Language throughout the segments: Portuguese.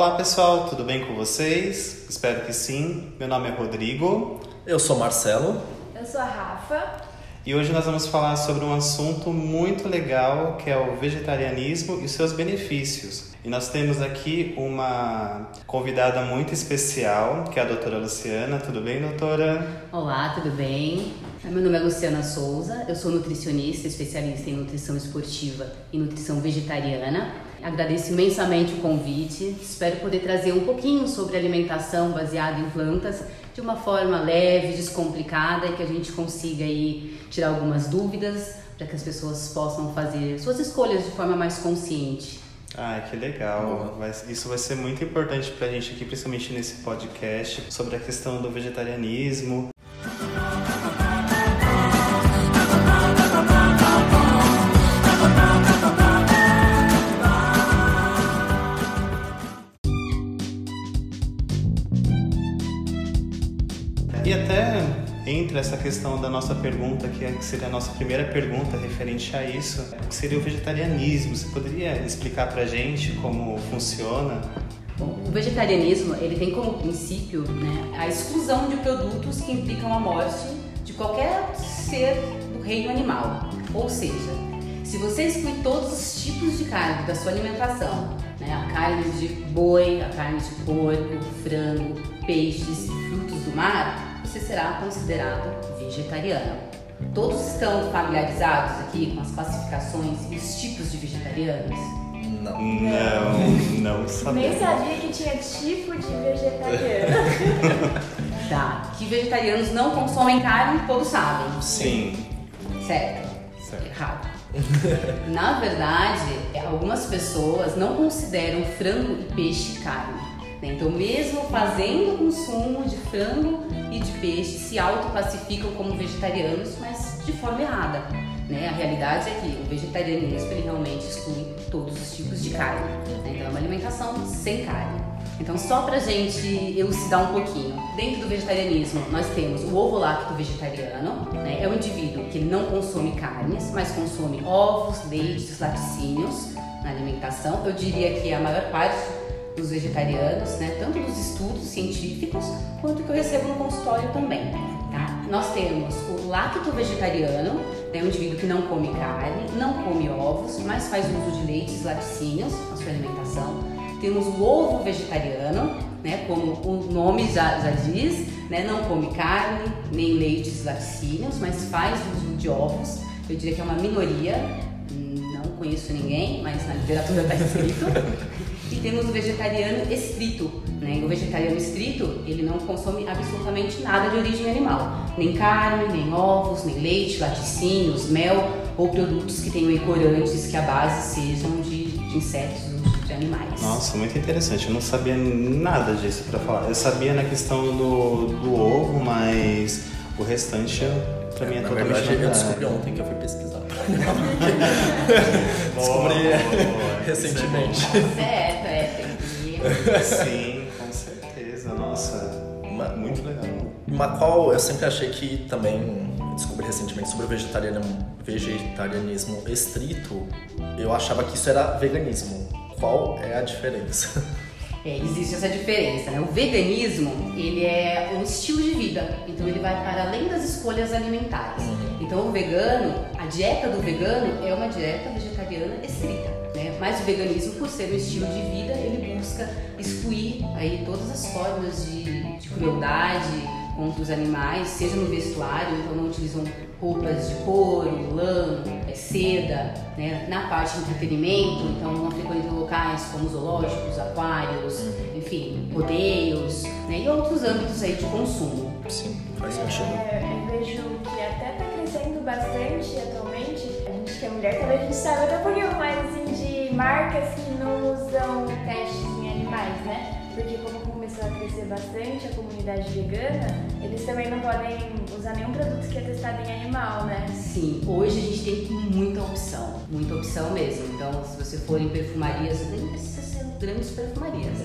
Olá pessoal, tudo bem com vocês? Espero que sim. Meu nome é Rodrigo. Eu sou Marcelo. Eu sou a Rafa. E hoje nós vamos falar sobre um assunto muito legal que é o vegetarianismo e seus benefícios. E nós temos aqui uma convidada muito especial, que é a doutora Luciana. Tudo bem, doutora? Olá, tudo bem? Meu nome é Luciana Souza, eu sou nutricionista, especialista em nutrição esportiva e nutrição vegetariana. Agradeço imensamente o convite, espero poder trazer um pouquinho sobre alimentação baseada em plantas de uma forma leve, descomplicada e que a gente consiga aí tirar algumas dúvidas para que as pessoas possam fazer suas escolhas de forma mais consciente. Ah, que legal. Vai, isso vai ser muito importante para a gente aqui, principalmente nesse podcast, sobre a questão do vegetarianismo. Essa questão da nossa pergunta, que é- que seria a nossa primeira pergunta referente a isso, que seria o vegetarianismo. Você poderia explicar pra gente como funciona? Bom, o vegetarianismo ele tem como princípio né, a exclusão de produtos que implicam a morte de qualquer ser do reino animal. Ou seja, se você exclui todos os tipos de carne da sua alimentação, né, a carne de boi, a carne de porco, frango, peixes frutos do mar, você será considerado vegetariano. Todos estão familiarizados aqui com as classificações e os tipos de vegetarianos? Não. Não, não sabemos. Nem sabia que tinha tipo de vegetariano. Tá. Que vegetarianos não consomem carne, todos sabem. Sim. Certo? Certo. Errado. Na verdade, algumas pessoas não consideram frango e peixe carne. Né? Então, mesmo fazendo consumo de frango e de peixe, se autoclassificam como vegetarianos, mas de forma errada. Né? A realidade é que o vegetarianismo ele realmente exclui todos os tipos de carne. né? Então, é uma alimentação sem carne. Então, só pra gente elucidar um pouquinho, dentro do vegetarianismo nós temos o ovo lacto vegetariano, né? é um indivíduo que não consome carnes, mas consome ovos, leites, laticínios na alimentação. Eu diria que a maior parte dos vegetarianos, né? tanto dos estudos científicos quanto que eu recebo no consultório também. Tá? Nós temos o lacto vegetariano, né? um indivíduo que não come carne, não come ovos, mas faz uso de leites, laticínios na sua alimentação. Temos o ovo vegetariano, né, como o nome já, já diz, né, não come carne, nem leites laticínios, mas faz uso de ovos. Eu diria que é uma minoria, não conheço ninguém, mas na literatura está escrito. E temos o vegetariano estrito. Né? O vegetariano estrito, ele não consome absolutamente nada de origem animal. Nem carne, nem ovos, nem leite, laticínios, mel ou produtos que tenham corantes que a base sejam de, de insetos ou de animais. Nossa, muito interessante. Eu não sabia nada disso pra falar. Eu sabia na questão do, do ovo, mas o restante pra mim é Na totalmente verdade, eu descobri ontem que eu fui pesquisar. Descobri boa, recentemente. Certo, é. Sim, com certeza. Nossa, Uma- muito legal. Uma qual eu sempre achei que também eu descobri recentemente sobre o vegetarianismo, vegetarianismo estrito, eu achava que isso era veganismo. Qual é a diferença? É, existe essa diferença, né? O veganismo, ele é um estilo de vida, então ele vai para além das escolhas alimentares. Então o vegano, a dieta do vegano é uma dieta vegetariana estrita? Mas o veganismo, por ser um estilo de vida, ele busca excluir aí todas as formas de, de crueldade contra os animais, seja no vestuário, então não utilizam roupas de couro, lã, eh, seda, né? Na parte de entretenimento, então não frequentam locais como zoológicos, aquários, enfim, rodeios, né? E outros âmbitos aí de consumo. Sim, faz sentido. É, eu vejo que até tá crescendo bastante atualmente. A gente que é mulher, talvez a gente saiba até um pouquinho mais assim, de marcas que não usam testes em animais, né? Porque como começou a crescer bastante a comunidade vegana, eles também não podem usar nenhum produto que é testado em animal, né? Sim, hoje a gente tem muita opção, muita opção mesmo. Então, se você for em perfumarias, nem precisa ser grandes perfumarias,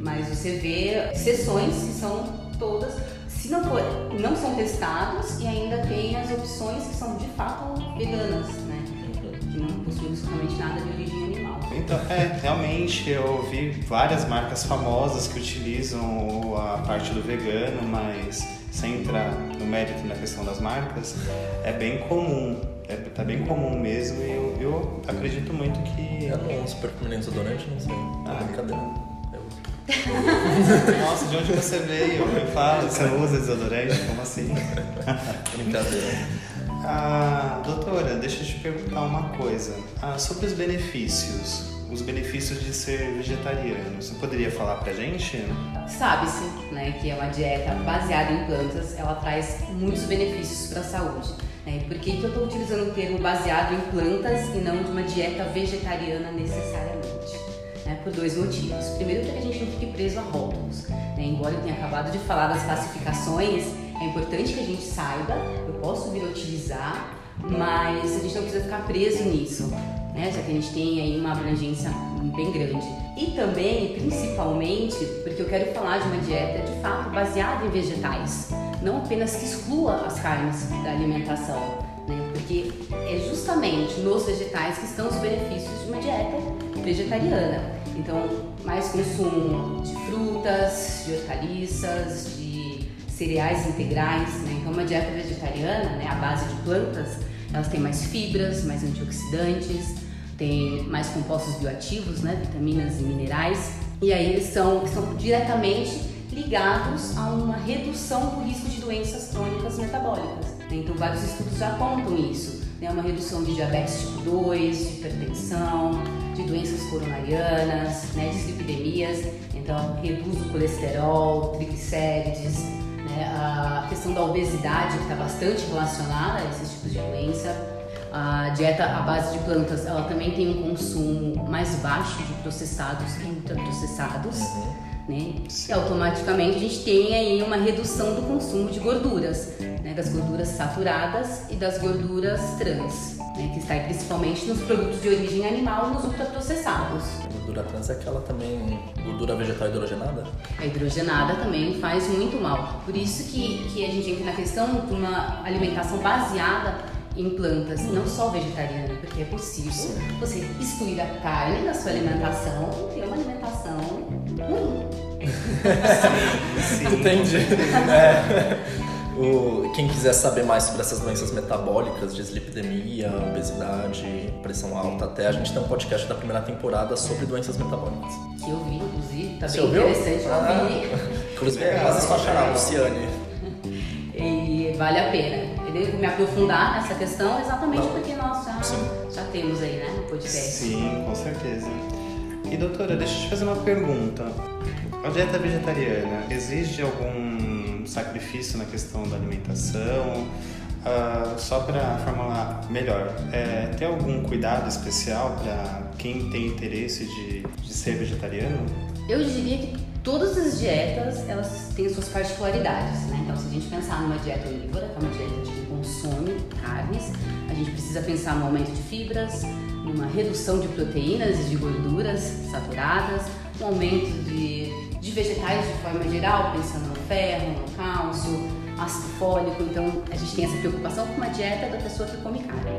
mas você vê sessões que são todas, se não for, não são testados e ainda tem as opções que são de fato veganas, né? Que não possui absolutamente nada de origem animal. Então, é, realmente eu vi várias marcas famosas que utilizam a parte do vegano, mas sem entrar no mérito na questão das marcas, é bem comum. É, tá bem comum mesmo e eu, eu acredito muito que. Eu não uso perfume nem desodorante, não sei. Ah. Ah, brincadeira. Eu... Nossa, de onde você veio? Me fala, você não usa desodorante? Como assim? Brincadeira. Ah, doutora, deixa eu te perguntar uma coisa. Ah, sobre os benefícios, os benefícios de ser vegetariano, você poderia falar pra gente? Sabe-se né, que é uma dieta baseada em plantas, ela traz muitos benefícios para a saúde. Né? Por que, que eu estou utilizando o termo baseado em plantas e não de uma dieta vegetariana necessariamente? Né? Por dois motivos. Primeiro, para que a gente não fique preso a rótulos. Né? Embora eu tenha acabado de falar das classificações, é importante que a gente saiba, eu posso vir a utilizar, mas a gente não precisa ficar preso nisso, né? já que a gente tem aí uma abrangência bem grande. E também, principalmente, porque eu quero falar de uma dieta de fato baseada em vegetais, não apenas que exclua as carnes da alimentação, né? porque é justamente nos vegetais que estão os benefícios de uma dieta vegetariana. Então, mais consumo de frutas, de hortaliças, de cereais integrais, né? Então, uma dieta vegetariana, né, base de plantas, elas têm mais fibras, mais antioxidantes, tem mais compostos bioativos, né, vitaminas e minerais, e aí eles são, são diretamente ligados a uma redução do risco de doenças crônicas metabólicas. né? Então, vários estudos já apontam isso, né, uma redução de diabetes tipo 2, de hipertensão, de doenças coronarianas, né, dislipidemias, então reduz o colesterol, triglicérides, a questão da obesidade que está bastante relacionada a esses tipos de doença. A dieta à base de plantas, ela também tem um consumo mais baixo de processados e ultraprocessados, né? E automaticamente a gente tem aí uma redução do consumo de gorduras, né? Das gorduras saturadas e das gorduras trans, né? Que está aí principalmente nos produtos de origem animal, nos ultraprocessados. Gordura trans é aquela também gordura vegetal hidrogenada? A hidrogenada também faz muito mal. Por isso que, que a gente entra na questão de uma alimentação baseada em plantas, não só vegetariana, porque é possível você excluir a carne da sua alimentação e ter uma alimentação ruim. Sim. Entendi. É. O, quem quiser saber mais sobre essas doenças metabólicas, dislipidemia, obesidade, pressão alta, até a gente tem um podcast da primeira temporada sobre doenças metabólicas. Que eu vi, inclusive, tá Você bem ouviu? interessante, eu Ah. vi. Inclusive, Legal, quase a legal. Luciane. E vale a pena. Eu devo me aprofundar nessa questão exatamente Não. porque nós já, já temos aí, né, no podcast. Sim, com certeza. E doutora, deixa eu te fazer uma pergunta. A dieta vegetariana exige algum sacrifício na questão da alimentação? Ah, só para formular melhor, é, tem algum cuidado especial para quem tem interesse de, de ser vegetariano? Eu diria que todas as dietas elas têm suas particularidades, né? Então, se a gente pensar numa dieta onívora, que é uma dieta de consome carnes, a gente precisa pensar no aumento de fibras, numa redução de proteínas e de gorduras saturadas, um aumento de, de vegetais de forma geral, pensando no ferro, no cálcio, ácido fólico. Então, a gente tem essa preocupação com uma dieta da pessoa que come carne.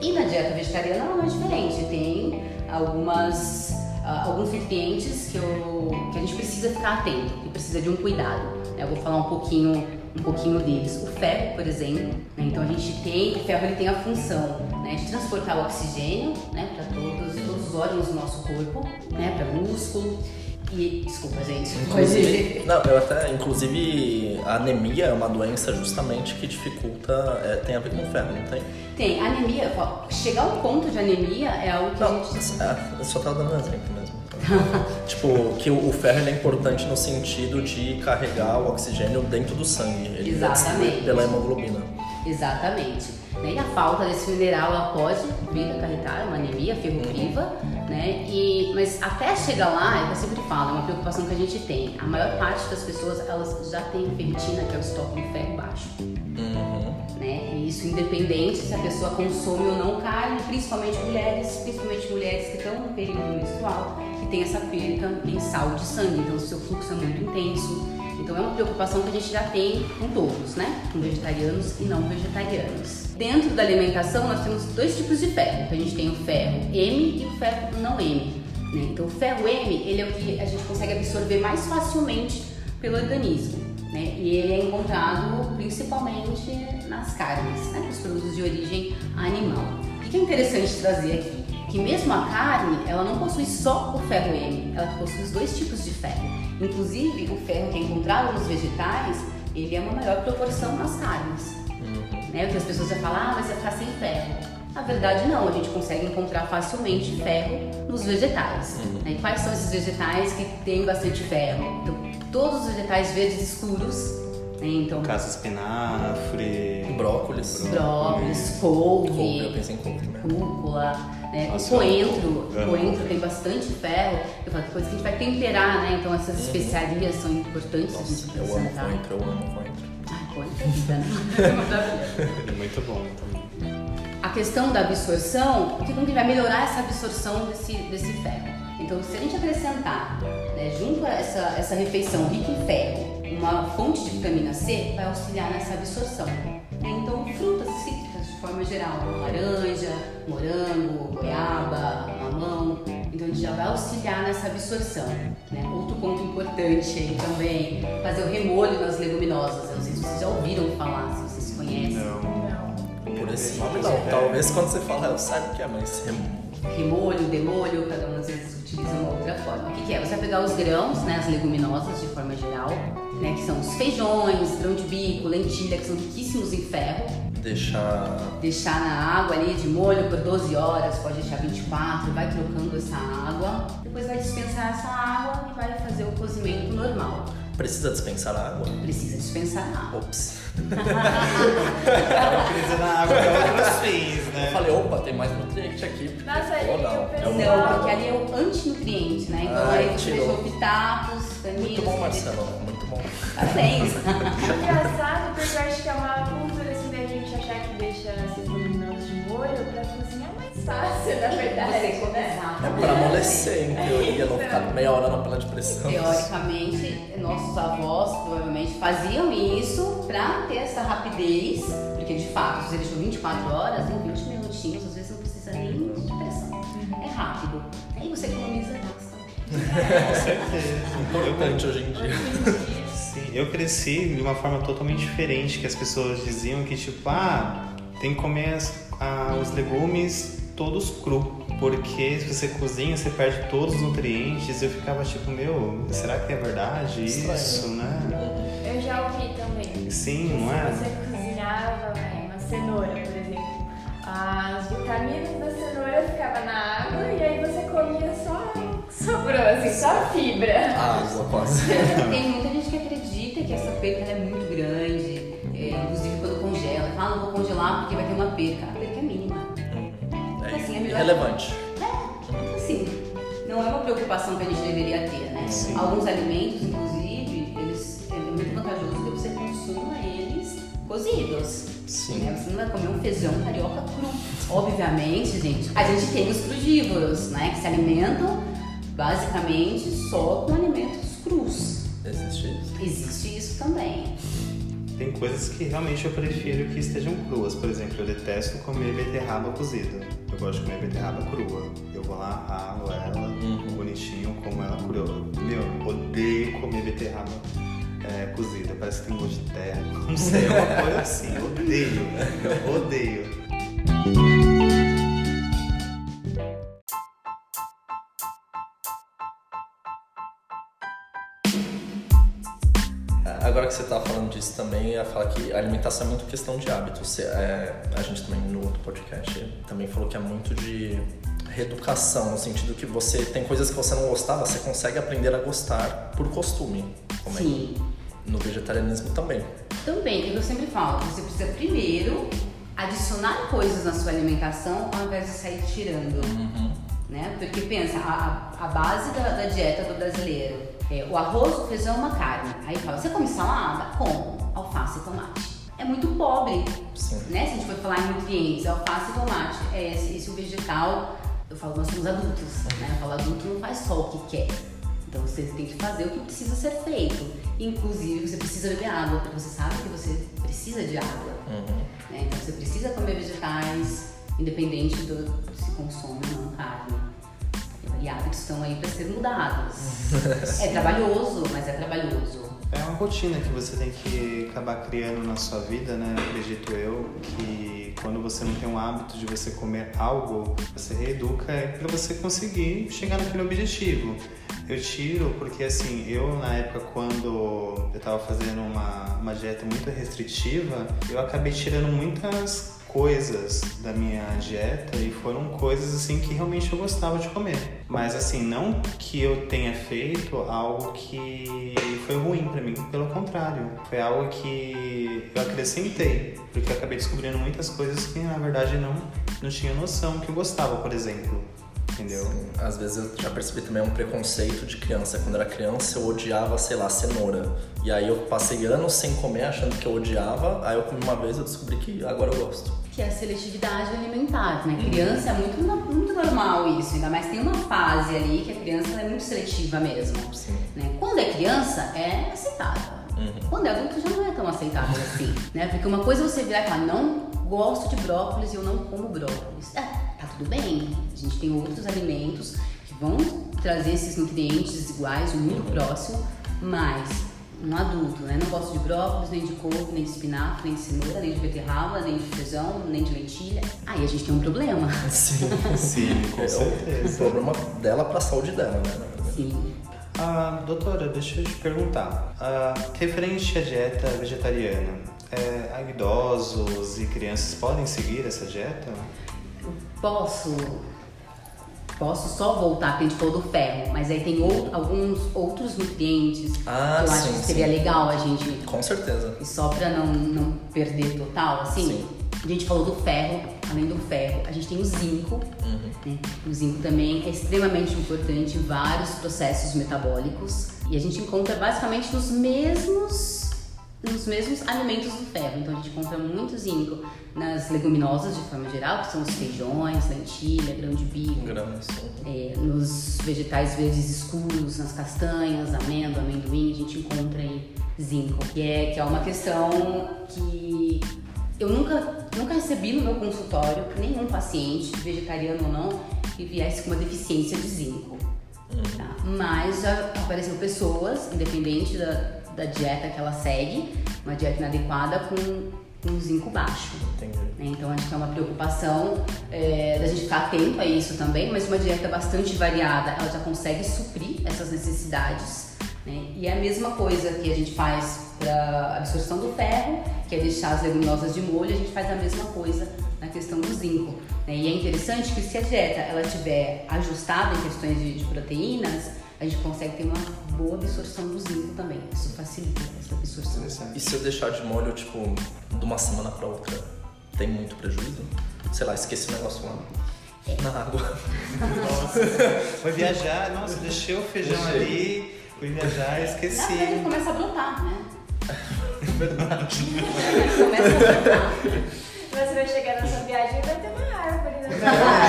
E na dieta vegetariana não é diferente, tem algumas ah, alguns nutrientes que, eu, que a gente precisa ficar atento, que precisa de um cuidado. né? Eu vou falar um pouquinho, um pouquinho deles. O ferro, por exemplo, né? então a gente tem, o ferro ele tem a função né, de transportar o oxigênio né, para todos, todos os órgãos do nosso corpo, né, para músculo. E, desculpa, gente, Inclusive, não, eu até, inclusive, a anemia é uma doença justamente que dificulta, é, tem a ver com ferro, não tem? Tem anemia, chegar ao ponto de anemia é algo que a Não, gente é, eu só tava dando um exemplo mesmo. tipo, que o, o ferro é importante no sentido de carregar o oxigênio dentro do sangue. Ele é Exatamente. pela hemoglobina. Exatamente. Né? E a falta desse mineral ela pode vir a acarretar uma anemia ferropriva, né? E, mas até chegar lá, eu sempre falo, é uma preocupação que a gente tem. A maior parte das pessoas elas já tem ferritina, que é o estoque de ferro baixo. Uhum. Né? E isso independente se a pessoa consome ou não carne, principalmente mulheres, principalmente mulheres que estão no período menstrual, que tem essa perda mensal de sangue. Então, o seu fluxo é muito intenso. Então é uma preocupação que a gente já tem com todos, né? Com vegetarianos e não vegetarianos. Dentro da alimentação nós temos dois tipos de ferro. Então a gente tem o ferro M e o ferro não M. Né? Então o ferro M ele é o que a gente consegue absorver mais facilmente pelo organismo. Né? E ele é encontrado principalmente nas carnes, né? nos produtos de origem animal. O que é interessante trazer aqui? Que mesmo a carne, ela não possui só o ferro M, ela possui os dois tipos de ferro. Inclusive, o ferro que é encontrado nos vegetais, ele é uma maior proporção nas carnes. Uhum. Né? Porque as pessoas já falam, ah, mas vai ficar sem ferro. Na verdade, não, a gente consegue encontrar facilmente ferro nos vegetais. Uhum. Né? E quais são esses vegetais que têm bastante ferro? Então, todos os vegetais verdes escuros. Né? Então, Caça espinafre, brócolis, brócolis, couve, couve eu pensei em couve rúcula, né? o coentro, o coentro tem bastante ferro. Eu falo que a gente vai temperar, né? Então essas uhum. especiarias são importantes Nossa, a gente Eu amo coentro, eu amo coentro. Ai, coentro é vida, né? É muito bom também. A questão da absorção, o que vai melhorar essa absorção desse, desse ferro? Então, se a gente acrescentar né, junto a essa, essa refeição rica em ferro, uma fonte de vitamina C, vai auxiliar nessa absorção. Então, frutas cítricas de forma geral, laranja, morango, goiaba, mamão, então a gente já vai auxiliar nessa absorção. Né? Outro ponto importante aí também, fazer o remolho nas leguminosas. Eu não sei se vocês já ouviram falar, se vocês conhecem. Não. Por esse nome não. Talvez quando você falar eu saiba o que é, mas remolho. Remolho, demolho, cada um às vezes utiliza uma outra forma. O que, que é? Você vai pegar os grãos, né, as leguminosas de forma geral, né, que são os feijões, grão de bico, lentilha, que são riquíssimos em ferro. Deixar. Deixar na água ali de molho por 12 horas, pode deixar 24, vai trocando essa água. Depois vai dispensar essa água e vai fazer o cozimento normal. Precisa dispensar água? Precisa dispensar água. Ops. Precisa da água para outros fins, né? Eu falei, opa, tem mais nutriente aqui. Nossa, Ou eu não. pensei- É um- Não, porque ali é o antinutriente, né? Então Ai, aí você deixou pitacos, caninhos. Muito bom, Marcelo. Muito bom. Parabéns. É engraçado porque eu acho que é uma esses leguminosas de molho pra cozinhar mais fácil, na verdade. Você né? exato. É pra amolecer, em teoria, não ficar meia hora na panela de pressão. Teoricamente, nossos avós provavelmente faziam isso pra ter essa rapidez, porque de fato, você deixou 24 horas, em 20 minutinhos, às vezes não precisa nem de pressão. É rápido. Aí você economiza gasta. Com certeza. Importante hoje em dia. Sim, eu cresci de uma forma totalmente diferente, que as pessoas diziam que tipo, ah, tem que comer as- ah, os legumes todos cru, porque se você cozinha, você perde todos os nutrientes. Eu ficava tipo, meu, será que é verdade Estranho. isso, né? Eu já ouvi também. Sim, não Se é? você cozinhava né, uma cenoura, por exemplo, as vitaminas da cenoura ficavam na água e aí você comia só sobrou, assim, só fibra. Água, quase. Tem muita gente que acredita que essa ela é muito Fala, não vou congelar porque vai ter uma perca. A perca é mínima. Assim, é É melhor- irrelevante. Então, assim, não é uma preocupação que a gente deveria ter, né? Sim. Alguns alimentos, inclusive, eles, é muito vantajoso que você consuma eles cozidos. Sim. Né? Você não vai comer um feijão carioca cru. Obviamente, gente, a gente tem os crudívoros, né? Que se alimentam basicamente só com alimentos crus. Existe isso. Existe isso também. Tem coisas que realmente eu prefiro que estejam cruas. Por exemplo, eu detesto comer beterraba cozida. Eu gosto de comer beterraba crua. Eu vou lá, ralo ela, Uhum. bonitinho, como ela crua. Meu, odeio comer beterraba é, cozida. Parece que tem gosto de terra. Não sei, é uma coisa assim. Odeio. Odeio. Você estava falando disso também, ia falar que a alimentação é muito questão de hábito. Você, é, a gente também no outro podcast também falou que é muito de reeducação, no sentido que você tem coisas que você não gostava, você consegue aprender a gostar por costume. Como é Sim. no vegetarianismo também. Também, o que eu sempre falo, você precisa primeiro adicionar coisas na sua alimentação ao invés de sair tirando. Né? Porque pensa, a, a- a base da, da dieta do brasileiro é o arroz, o feijão, uma carne. Aí fala, você come salada? Como? Alface e tomate. É muito pobre, Sim. né? Se a gente for falar em nutrientes, alface e tomate, é esse, o vegetal. Eu falo, nós somos adultos, né? Eu falo, adulto não faz só o que quer. Então Então você tem que fazer o que precisa ser feito. Inclusive você precisa beber água, porque você sabe que você precisa de água. Uhum. né? Então você precisa comer vegetais, independente do se consome ou não carne. E hábitos estão aí para ser mudados. é trabalhoso, mas é trabalhoso. É uma rotina que você tem que acabar criando na sua vida, né? Acredito eu que quando você não tem um hábito de você comer algo, você reeduca para você conseguir chegar naquele objetivo. Eu tiro porque assim, eu na época quando eu tava fazendo uma, uma dieta muito restritiva, eu acabei tirando muitas coisas da minha dieta e foram coisas assim que realmente eu gostava de comer. Mas assim, não que eu tenha feito algo que foi ruim para mim, pelo contrário, foi algo que eu acrescentei, porque eu acabei descobrindo muitas coisas que na verdade não não tinha noção que eu gostava, por exemplo. Entendeu? Sim, Às vezes eu já percebi também um preconceito de criança. Quando era criança eu odiava, sei lá, cenoura. E aí eu passei anos sem comer achando que eu odiava. Aí eu comi uma vez e eu descobri que agora eu gosto. Que é a seletividade alimentar, né? Criança é muito, muito normal isso, ainda mais tem uma fase ali que a criança é muito seletiva mesmo. Sim. né? Quando é criança, é aceitável. Uhum. Quando é adulto, já não é tão aceitável assim, né? Porque uma coisa é você virar e falar, não gosto de brócolis e eu não como brócolis. É, tá tudo bem. A gente tem outros alimentos que vão trazer esses nutrientes iguais, muito próximo, mas um adulto, né? Não gosto de brócolis, nem de couve, nem de espinafre, nem de cenoura, nem de beterraba, nem de feijão, nem de lentilha. Aí a gente tem um problema. Sim. Sim, com É o certeza. problema dela pra saúde dela, né? Sim. Ah, doutora, deixa eu te perguntar. Ah, referente à dieta vegetariana, é, idosos e crianças podem seguir essa dieta? Posso. Posso só voltar, porque a gente falou do ferro, mas aí tem ou- alguns outros nutrientes Ah, que eu acho sim, que seria sim. legal a gente Com certeza. E só pra não, não perder total, assim, Sim. a gente falou do ferro, além do ferro, a gente tem o zinco. Uhum. né? O zinco também é extremamente importante em vários processos metabólicos. E a gente encontra basicamente nos mesmos, nos mesmos alimentos do ferro. Então a gente encontra muito zinco nas leguminosas de forma geral, que são os feijões, lentilha, grão de bico. É, nos vegetais verdes escuros, nas castanhas, amêndoa, amendoim, a gente encontra aí zinco, que é, que é uma questão que eu nunca, nunca recebi no meu consultório nenhum paciente, vegetariano ou não, que viesse com uma deficiência de zinco. tá? Mas já apareceram pessoas, independente da, da dieta que ela segue, uma dieta inadequada com, com zinco baixo. Entendi. né? Então acho que é uma preocupação é, da gente ficar atento a isso também, mas uma dieta bastante variada, ela já consegue suprir essas necessidades. Né? E é a mesma coisa que a gente faz para absorção do ferro, que é deixar as leguminosas de molho, a gente faz a mesma coisa na questão do zinco. né? E é interessante que se a dieta ela estiver ajustada em questões de, de proteínas, a gente consegue ter uma boa absorção do zinco também. Isso facilita essa absorção. E se eu deixar de molho, tipo, de uma semana pra outra, tem muito prejuízo? Sei lá, esqueci o negócio lá. Na água. Nossa, foi viajar, nossa, deixei o feijão Deixei. ali, fui viajar, Na esqueci. verdade, começa a brotar, né? Verdade. começa a brotar.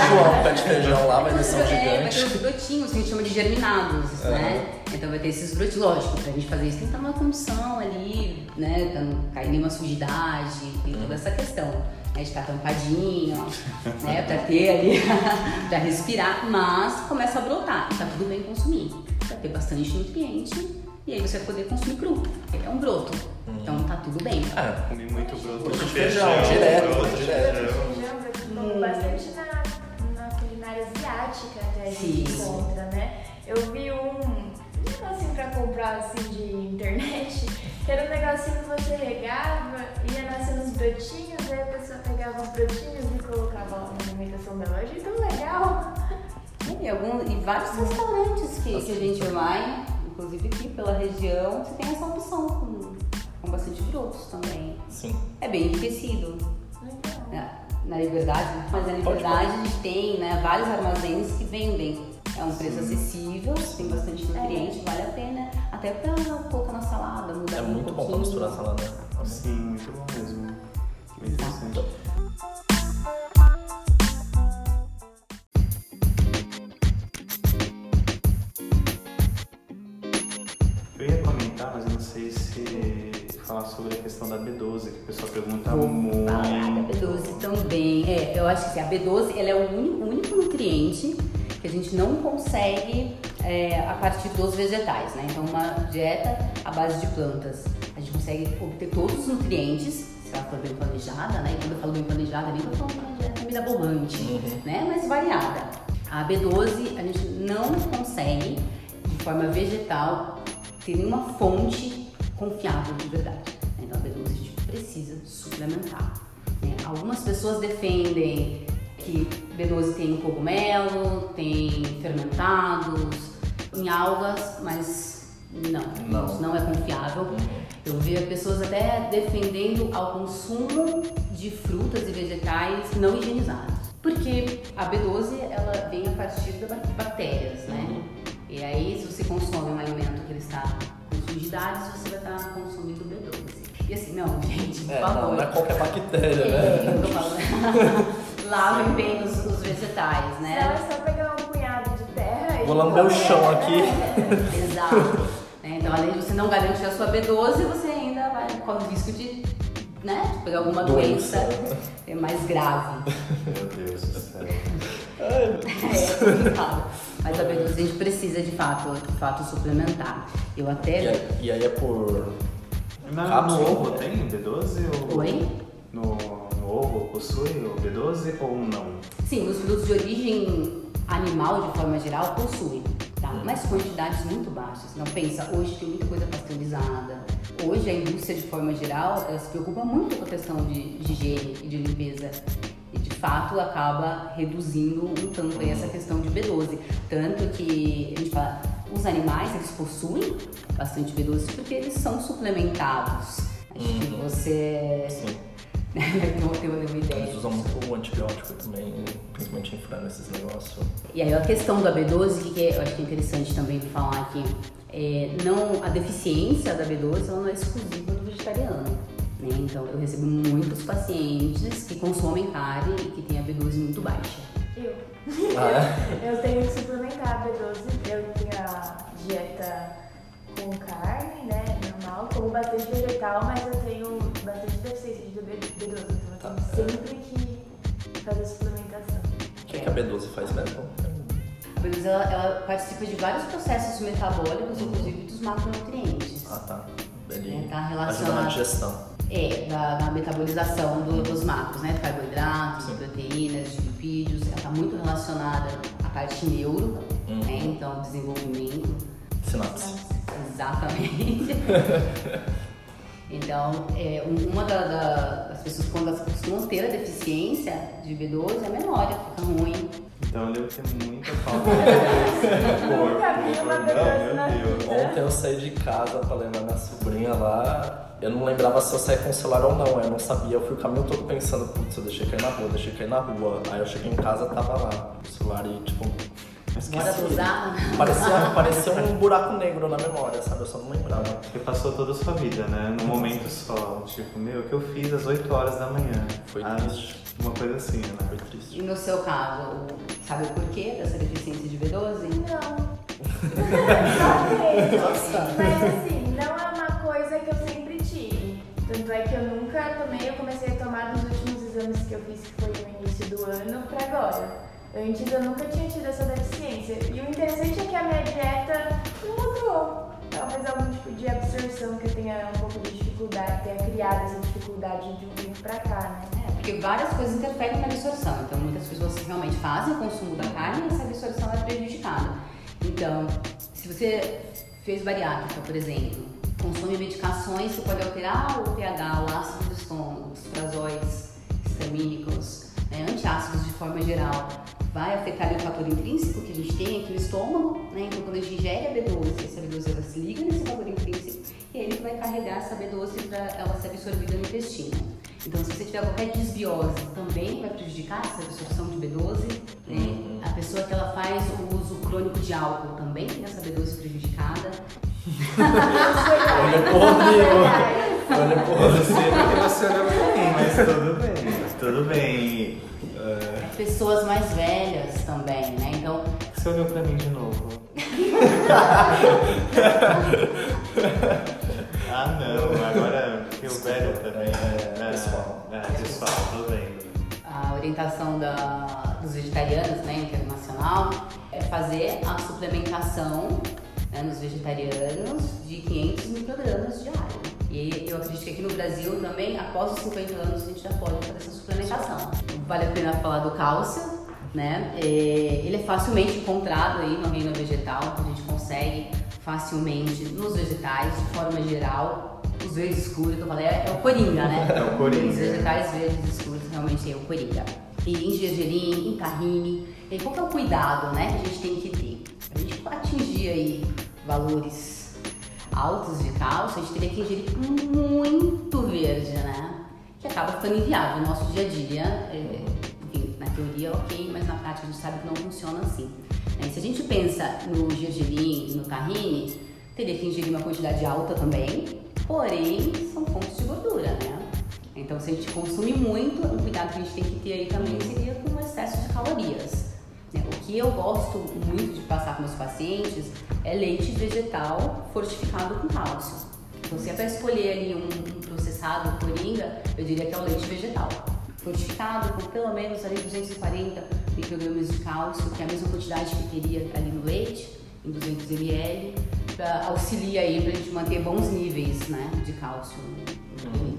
João, pé de feijão lá vai descer um É, vai ter os brotinhos que a gente chama de germinados, Aham. né? Então vai ter esses brotinhos, lógico, pra gente fazer isso tem que estar numa condição ali, né? Pra não cair nenhuma sujidade, tem toda essa questão. Né, de estar tampadinho, né? Pra ter ali, pra respirar, mas começa a brotar e tá tudo bem consumir. Vai ter bastante nutriente e aí você vai poder consumir cru. É um broto. Então tá tudo bem. É, Comi muito broto Broto de feijão, feijão, direto, direto. feijão. Bastante na, asiática até a gente Sim. encontra, né? Eu vi um negocinho pra comprar assim de internet, que era um negocinho que você regava, ia nascendo uns brotinhos, aí a pessoa pegava os brotinhos e colocava lá na alimentação dela. Eu achei tão legal. E, algum, e vários restaurantes que, que a gente vai, inclusive aqui pela região, você tem essa opção com, com bastante brotos também. sim. É bem enriquecido. Legal. né? na Liberdade, mas na Liberdade a gente tem né, vários armazéns que vendem. É um preço Sim. acessível, tem bastante é. nutriente, é. vale a pena. Até pra colocar na salada, mudar É um muito bom pra misturar a salada. Sim, muito bom mesmo. Que. Tá. Eu ia comentar, mas eu não sei se falar sobre a questão da B12, que o pessoal pergunta muito também. É, eu acho que assim, a B12 ela é o único, único nutriente que a gente não consegue é, a partir dos vegetais, né? Então, uma dieta à base de plantas, a gente consegue obter todos os nutrientes, se ela for bem planejada, né? E quando eu falo bem planejada, nem tô falando de uma dieta mirabolante, né? Mas variada. A B12 a gente não consegue, de forma vegetal, ter nenhuma fonte confiável de verdade. né? Então, a B12 a gente precisa suplementar. Algumas pessoas defendem que B12 tem em cogumelo, tem fermentados, em algas, mas não, Não. isso não é confiável. Eu vi pessoas até defendendo ao consumo de frutas e vegetais não higienizados. Porque a B12 ela vem a partir das bactérias, né? E aí, se você consome um alimento que ele está com sujidades, você vai estar consumindo B12. E assim, não, gente, por É, favor. não, não é qualquer bactéria, É, né? eu tô falando. Lavem bem os, os vegetais, Não, né? é só pegar um punhado de terra e. Vou lamber o chão aqui. Exato. Né, Então, além de você não garantir a sua B12, você ainda vai corre o risco de, né, de pegar alguma Doença. doença é mais grave. Meu Deus do céu. É complicado. Mas a B12 a gente precisa de fato, de fato suplementar. Eu até. E aí, e aí é por. Na, Cápsula. no ovo tem B12? Ou Oi? No, no ovo possui o B12 ou não? Sim, os produtos de origem animal, de forma geral, possuem, tá? Mas quantidades muito baixas. Não pensa, hoje tem muita coisa pasteurizada. Hoje a indústria, de forma geral, ela se preocupa muito com a questão de, de higiene e de limpeza. E de fato acaba reduzindo um tanto aí essa questão de B12. Tanto que a gente fala, animais eles possuem bastante B12 porque eles são suplementados. Acho que você Sim. tem uma- tem uma ideia. Eles usam muito o antibiótico também, principalmente em frango, esses negócios. E aí a questão da B12, que, que eu acho que é interessante também falar aqui, é, não, a deficiência da B12 ela não é exclusiva do vegetariano. Né? Então eu recebo muitos pacientes que consomem carne e que têm a B12 muito baixa. Eu. Ah, é? Eu tenho que suplementar a B12. Eu dieta com carne, né? Normal. Como bastante vegetal, mas eu tenho bastante deficiência de B12. Então eu tenho sempre que fazer suplementação. O que, que a B12 faz mesmo? A B12 ela, ela participa de vários processos metabólicos, inclusive dos macronutrientes. Ah, tá. Ele É, tá ajuda na relacionado. digestão. É, da, da metabolização do- dos macros, né? Carboidratos, de Sim. proteínas, de lipídios. Ela está muito relacionada à parte neuro, Uhum. né? Então, desenvolvimento. Sinapse. Exatamente. então, é, um- uma da- da- das pessoas, quando elas costumam ter a deficiência de B12, a memória fica ruim. Então eu devo ter muita falta de corpo. Nunca vi uma B12 na Não, meu Deus. Ontem eu saí de casa pra levar minha sobrinha lá. Eu não lembrava se eu saía com o celular ou não, eu não sabia. Eu fui o caminho todo pensando, putz, eu deixei cair na rua, deixei cair na rua. Aí eu cheguei em casa, tava lá, o celular e tipo. Parecia, parecia um buraco negro na memória, sabe? Eu só não lembrava. Porque passou toda a sua vida, né? Num momento só. Tipo, meu, o que eu fiz às 8 horas da manhã? Foi Ah, triste. Uma coisa assim, né? Foi triste. E no seu caso, sabe o porquê dessa deficiência de B12? Não. Nossa. Mas assim, não é uma coisa que eu sempre tive. Tanto é que eu nunca tomei, eu comecei a tomar dos últimos exames que eu fiz, que foi no início do ano, pra agora. Antes eu nunca tinha tido essa deficiência. E o interessante é que a minha dieta não mudou. Talvez algum tipo de absorção que eu tenha um pouco de dificuldade, tenha criado essa dificuldade de um tempo pra cá, né? É, porque várias coisas interferem na absorção. Então, muitas pessoas realmente fazem o consumo da carne e essa absorção é prejudicada. Então, se você fez bariátrica, por exemplo, consome medicações que podem alterar o pH, o ácido do estômago, os prazóides, histamínicos, né, antiácidos de forma geral, vai afetar o fator intrínseco que a gente tem aqui no estômago, né? Então, quando a gente ingere a B12, essa B12 ela se liga nesse fator intrínseco e ele vai carregar essa B12 para ela ser absorvida no intestino. Então, se você tiver qualquer desbiose, também vai prejudicar essa absorção de B12. né? A pessoa que ela faz o uso crônico de álcool também tem essa B12 prejudicada. Olha pro Rodrigo. Olha Rodrigo. Você, porque você olhou pra mim, mas tudo bem. Tudo bem. É, Pessoas mais velhas também, né? Então, você olhou pra mim de novo. ah não, agora que o velho também. É, né? pessoas É, pessoal, tô vendo. A orientação da, dos vegetarianos, né, internacional, é fazer a suplementação né, nos vegetarianos de 500 microgramas diário. E eu acredito que aqui no Brasil também, após os 50 anos, a gente já pode fazer essa suplementação. Vale a pena falar do cálcio, né? É, ele é facilmente encontrado aí no reino vegetal, a gente consegue facilmente nos vegetais, de forma geral. Os verdes escuros que eu falei é, o coringa, né? É o coringa. Os vegetais verdes escuros realmente é o coringa. E em gergelim, em tahine. E qual que é o cuidado, né, que a gente tem que ter? Pra gente atingir aí valores altos de cálcio, a gente teria que ingerir muito verde, né? Que acaba ficando inviável no nosso dia a dia. É, enfim, na teoria ok, mas na prática a gente sabe que não funciona assim. Né? Se a gente pensa no gergelim e no tahine, teria que ingerir uma quantidade alta também, porém são fontes de gordura, né? Então se a gente consumir muito, um cuidado que a gente tem que ter aí também seria com o excesso de calorias. Que eu gosto muito de passar para meus pacientes é leite vegetal fortificado com cálcio. Então, se é para escolher ali um, processado coringa, eu diria que é o leite vegetal. Fortificado com pelo menos ali 240 microgramas de cálcio, que é a mesma quantidade que teria ali no leite, em 200 ml, para auxiliar aí para a gente manter bons níveis né, de cálcio no organismo.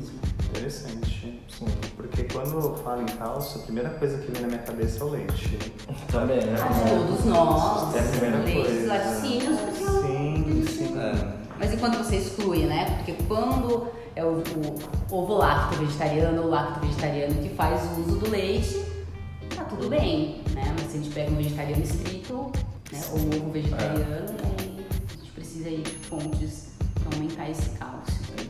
Interessante. Sim. Porque quando eu falo em cálcio, a primeira coisa que vem na minha cabeça é o leite. Também, né? Todos nós, É a primeira leites, coisa. laticínios, porque é um Sim, sim. É. Mas enquanto você exclui, né? Porque quando é o, o ovo lacto vegetariano ou lacto vegetariano que faz o uso do leite, tá tudo bem, né? Mas se a gente pega um vegetariano estrito, né? Ou um ovo vegetariano, aí a gente precisa aí de fontes para aumentar esse cálcio.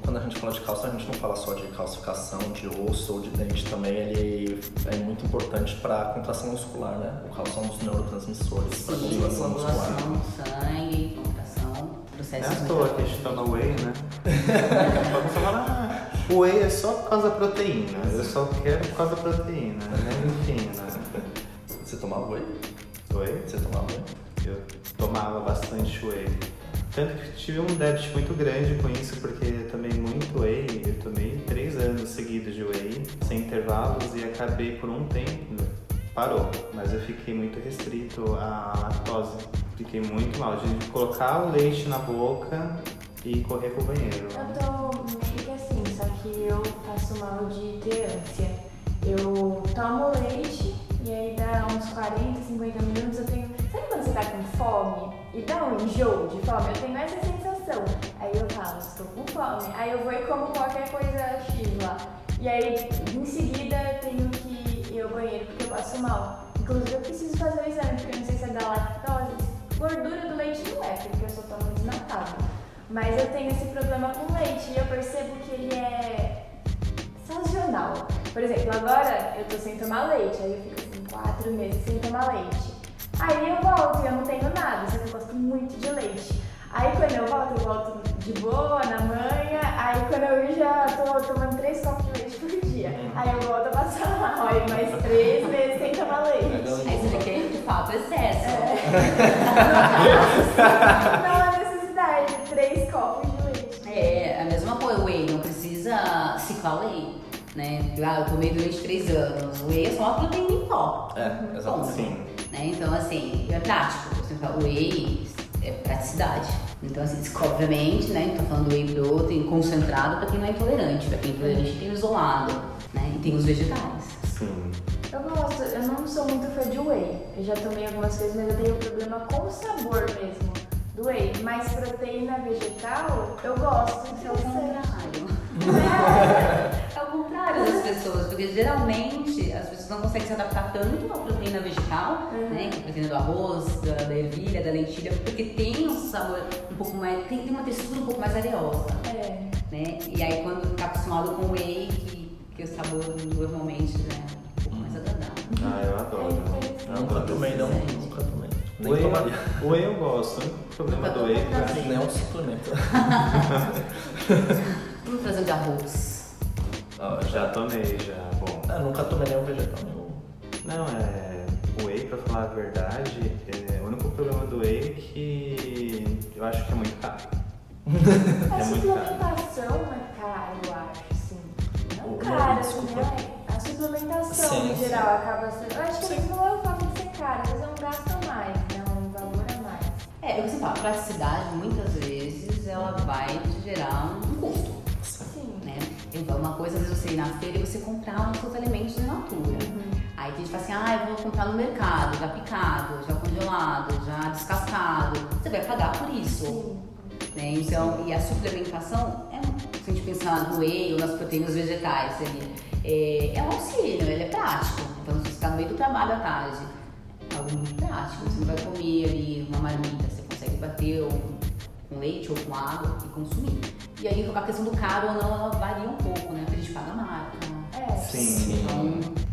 Quando a gente fala de cálcio, a gente não fala só de calcificação de osso ou de dente também, ele é muito importante para a contração muscular, né? O cálcio é um dos neurotransmissores para contração muscular. no sangue, contração, é processos à toa que a gente toma whey, né? Daqui a pouco você fala, ah, o whey é só por causa da proteína. Eu só quero por causa da proteína, né? Enfim, né? Você tomava whey? Whey? Você tomava whey? Eu tomava bastante whey. Tanto que tive um débito muito grande com isso, porque eu tomei muito whey. Eu tomei três anos seguidos de whey, sem intervalos, e acabei por um tempo. Parou, mas eu fiquei muito restrito à lactose. Fiquei muito mal de colocar o leite na boca e correr pro banheiro. Eu tô que assim, só que eu passo mal de ter ânsia. Eu tomo leite e aí dá uns 40, 50 minutos eu tenho. Sabe quando você tá com fome e dá um enjoo de fome? Eu tenho essa sensação. Aí eu falo, estou com fome. Aí eu vou e como qualquer coisa X lá. E aí em seguida eu tenho que ir ao banheiro porque eu passo mal. Inclusive eu preciso fazer o exame, porque eu não sei se é da lactose. Gordura do leite não é, porque eu só tomo desnatado. Mas eu tenho esse problema com leite e eu percebo que ele é sazonal. Por exemplo, agora eu tô sem tomar leite, aí eu fico assim, quatro meses sem tomar leite. Aí eu volto e eu não tenho nada, só que eu gosto muito de leite. Aí quando eu volto, eu volto de boa, na manhã, aí quando eu já tô tomando três copos de leite por dia. Aí eu volto a passar mal, aí mais três meses sem tomar leite. Aí você quer de fato excesso. Não há necessidade de três copos de leite. É, a mesma coisa, o whey, não precisa ciclar o whey, né? Ah, eu tomei durante três anos, o whey é só uma proteína em pó. É, exatamente. Sim. Né? Então, assim, é prático. Você fala, o whey é praticidade. Então, assim, obviamente, né? Tô falando do whey protein concentrado para quem não é intolerante. Para quem é intolerante tem o isolado, né? E tem os vegetais. Sim. Eu gosto, eu não sou muito fã de whey. Eu já tomei algumas vezes, mas eu tenho problema com o sabor mesmo do whey. Mas proteína vegetal, eu gosto. É o contrário. É. É o contrário das pessoas, porque geralmente as pessoas não conseguem se adaptar tanto à proteína vegetal, né? Que é a proteína do arroz, da, da ervilha, da lentilha, porque tem um sabor um pouco mais. tem, tem uma textura um pouco mais areosa, É. né? E aí quando tá acostumado com whey, que, que o sabor normalmente né, é um pouco mais agradável. Ah, eu adoro. Eu nunca tomei, não. Nunca tomei. Nem Whey, tomaria. o whey eu gosto. O problema do whey tomou pra nada. mim Nem é um suplemento. Vamos fazer um de arroz. Ah, Já tomei, já. Bom. É, nunca tomei nenhum vegetal nenhum. Não, é. O whey, pra falar a verdade, é, o único problema do whey é que eu acho que é muito caro. A É muito caro. suplementação é caro, eu acho, assim. Não Ô, caro, desculpa, É, a suplementação Sim, em sim. geral acaba sendo. Eu acho que Sim. não é o fato de ser caro, às vezes é um gasto a mais, né? Um valor a mais. É, você fala, a praticidade muitas vezes ela vai te gerar um custo, Sim. né? Então, uma coisa, às vezes você ir na feira e você comprar os seus alimentos in natura. Aí tem gente que fala assim, ah, eu vou comprar no mercado, já picado, já congelado, já descascado. Você vai pagar por isso. Sim. né? Então, e a suplementação, é, se a gente pensar no whey ou nas proteínas vegetais, ali, é, é um auxílio, ele é prático. Então, se você está no meio do trabalho à tarde, é algo muito prático. Você não vai comer ali uma marmita, você consegue bater um, com leite ou com água e consumir. E aí, a questão do caro ou não, ela varia um pouco, né? Porque a gente paga a marca. É. Sim. Então,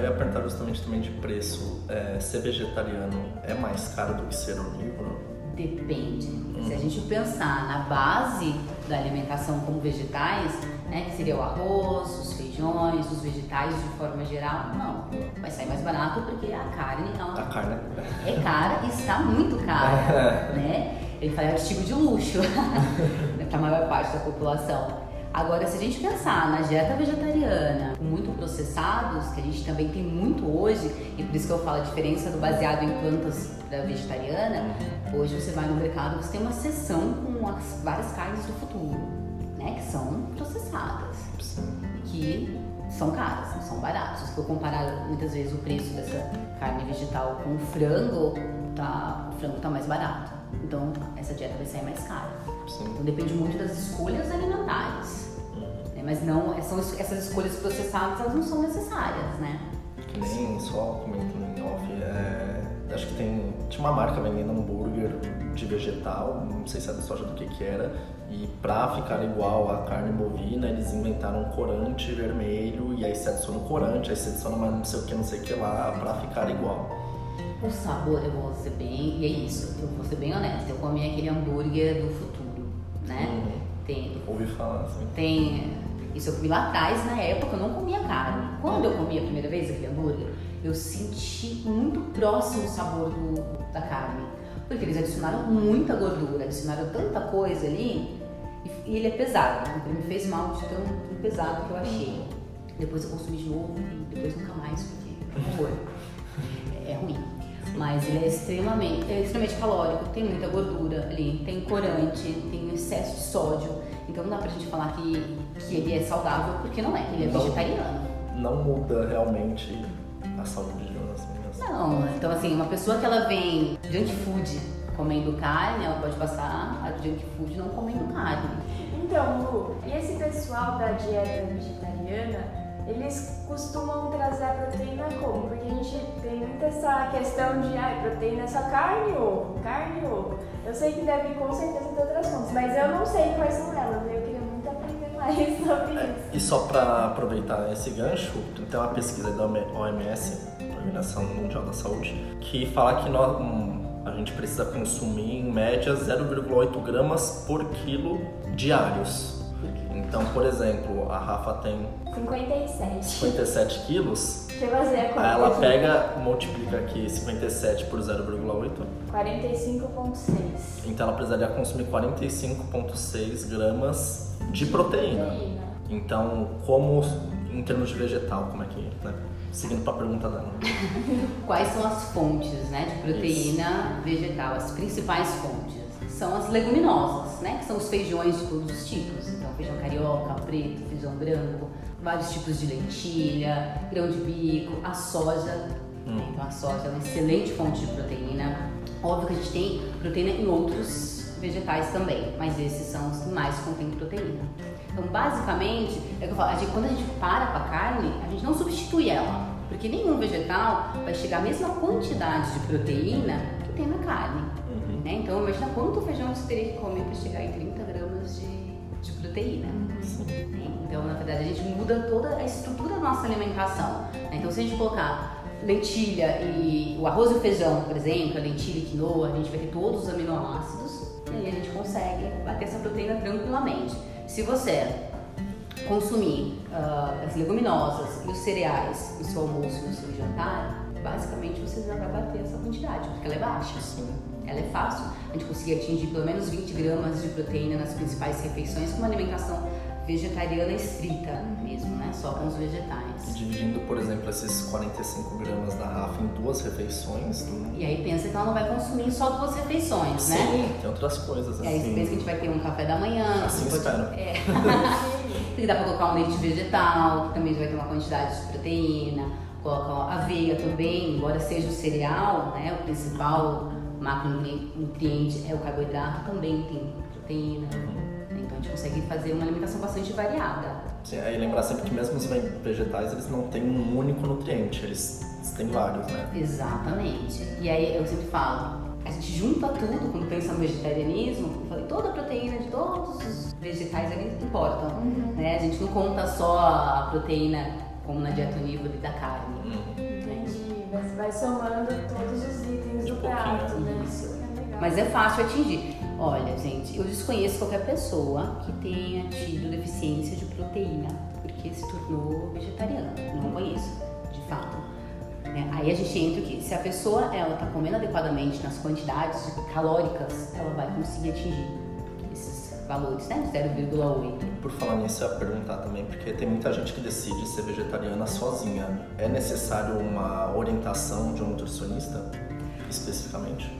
eu ia perguntar justamente também de preço. É, ser vegetariano é mais caro do que ser onívoro? Depende. Se a gente pensar na base da alimentação como vegetais, né, que seria o arroz, os feijões, os vegetais de forma geral, não. Vai sair mais barato porque a carne A ela carne é cara e está muito cara, né? Ele fala é artigo de luxo para a maior parte da população. Agora, se a gente pensar na dieta vegetariana, muito processados, que a gente também tem muito hoje, e por isso que eu falo a diferença do baseado em plantas da vegetariana, hoje você vai no mercado, você tem uma seção com as várias carnes do futuro, né? Que são processadas que são caras, não são baratas. Se for comparar muitas vezes o preço dessa carne vegetal com o frango, tá, o frango tá mais barato. Então essa dieta vai sair mais cara. Sim. Então depende muito das escolhas alimentares. né? Mas não, são, essas escolhas processadas elas não são necessárias, né? Que nem só comentando em off, é, acho que tem, tinha uma marca vendendo hambúrguer de vegetal, não sei se era soja do que que era, e pra ficar igual à carne bovina, eles inventaram um corante vermelho, e aí você adiciona o corante, aí você adiciona mais não sei o que, não sei o que lá, pra ficar igual. O sabor, eu vou ser bem. E é isso, eu vou ser bem honesta. Eu comi aquele hambúrguer do futuro? Uhum. Ouvi falar assim. Tem. Isso eu comi lá atrás, na época eu não comia carne. Quando eu comi a primeira vez aquele hambúrguer, eu senti muito próximo o sabor do, da carne. Porque eles adicionaram muita gordura, adicionaram tanta coisa ali e, e ele é pesado. Então ele me fez mal de tão, tão pesado que eu achei. Depois eu consumi de novo e depois nunca mais, porque. É, é ruim. Mas ele é extremamente, é extremamente calórico, tem muita gordura ali, tem corante, tem excesso de sódio. Então não dá pra gente falar que, que ele é saudável, porque não é, ele é Não. vegetariano. Não muda realmente a saúde de umas meninas. Não, então assim, uma pessoa que ela vem junk food comendo carne, ela pode passar a junk food não comendo carne. Então, Lu, e esse pessoal da dieta vegetariana, eles costumam trazer a proteína como? Porque a gente tem muito essa questão de, ah, proteína é só carne e ovo, carne e ovo. Eu sei que deve com certeza ter outras fontes, mas eu não sei quais são elas, eu queria muito aprender mais sobre isso. E só para aproveitar esse gancho, tem uma pesquisa da OMS, Organização Mundial da Saúde, que fala que nós, hum, a gente precisa consumir em média 0,8 gramas por quilo diários. Então, por exemplo, a Rafa tem 57. 57 quilos, Deixa eu fazer a conta aí ela aqui. pega, multiplica aqui 57 por 0,8, 45,6. então ela precisaria consumir 45,6 gramas de proteína. Então, como em termos de vegetal, como é que, né? Seguindo para a pergunta dela. Quais são as fontes né, de proteína vegetal, as principais fontes? São as leguminosas, né? Que são os feijões de todos os tipos. Feijão carioca, preto, feijão branco, vários tipos de lentilha, grão de bico, a soja. Hum. Então, a soja é uma excelente fonte de proteína. Óbvio que a gente tem proteína em outros vegetais também, mas esses são os que mais contêm proteína. Então, basicamente, é o que eu falo, a gente- quando a gente para com a carne, a gente não substitui ela, porque nenhum vegetal vai chegar à mesma quantidade de proteína que tem na carne. Uhum. né? Então, imagina quanto feijão você teria que comer para chegar em 30 gramas de, proteína. né? Então, na verdade, a gente muda toda a estrutura da nossa alimentação. né? Então, se a gente colocar lentilha e o arroz e o feijão, por exemplo, a lentilha e quinoa, a gente vai ter todos os aminoácidos e a gente consegue bater essa proteína tranquilamente. Se você consumir ah, as leguminosas e os cereais no seu almoço e no seu jantar, basicamente você já vai bater essa quantidade, porque ela é baixa. Sim. Ela é fácil. A gente conseguir atingir pelo menos 20 gramas de proteína nas principais refeições com uma alimentação vegetariana estrita mesmo, né? Só com os vegetais. Dividindo, por exemplo, esses 45 gramas da Rafa em duas refeições. E aí pensa que ela não vai consumir só duas refeições, Sim, né? tem outras coisas. E aí você Assim. pensa que a gente vai ter um café da manhã. Assim pode- espero. É. que dá pra colocar um leite vegetal, que também vai ter uma quantidade de proteína. Coloca aveia também, embora seja o cereal, né? O principal macronutriente é o carboidrato, também tem proteína. Então a gente consegue fazer uma alimentação bastante variada. Sim, aí lembrar sempre que mesmo os ve- vegetais, eles não têm um único nutriente, eles, eles têm vários, né? Exatamente. E aí eu sempre falo, a gente junta tudo quando pensa no vegetarianismo, eu falei, toda a proteína de todos os vegetais ali importam. Né? A gente não conta só a proteína como na dieta onívora e da carne. Entendi. Mas vai somando todos os né? isso. É. Mas é fácil atingir. Olha, gente, eu desconheço qualquer pessoa que tenha tido deficiência de proteína porque se tornou vegetariana. Não conheço, de fato. Né? Aí a gente entra o quê? Se a pessoa ela está comendo adequadamente nas quantidades calóricas, ela vai conseguir atingir esses valores, né? De 0,8. Por falar nisso, eu ia perguntar também, porque tem muita gente que decide ser vegetariana sozinha. É necessário uma orientação de um nutricionista, especificamente?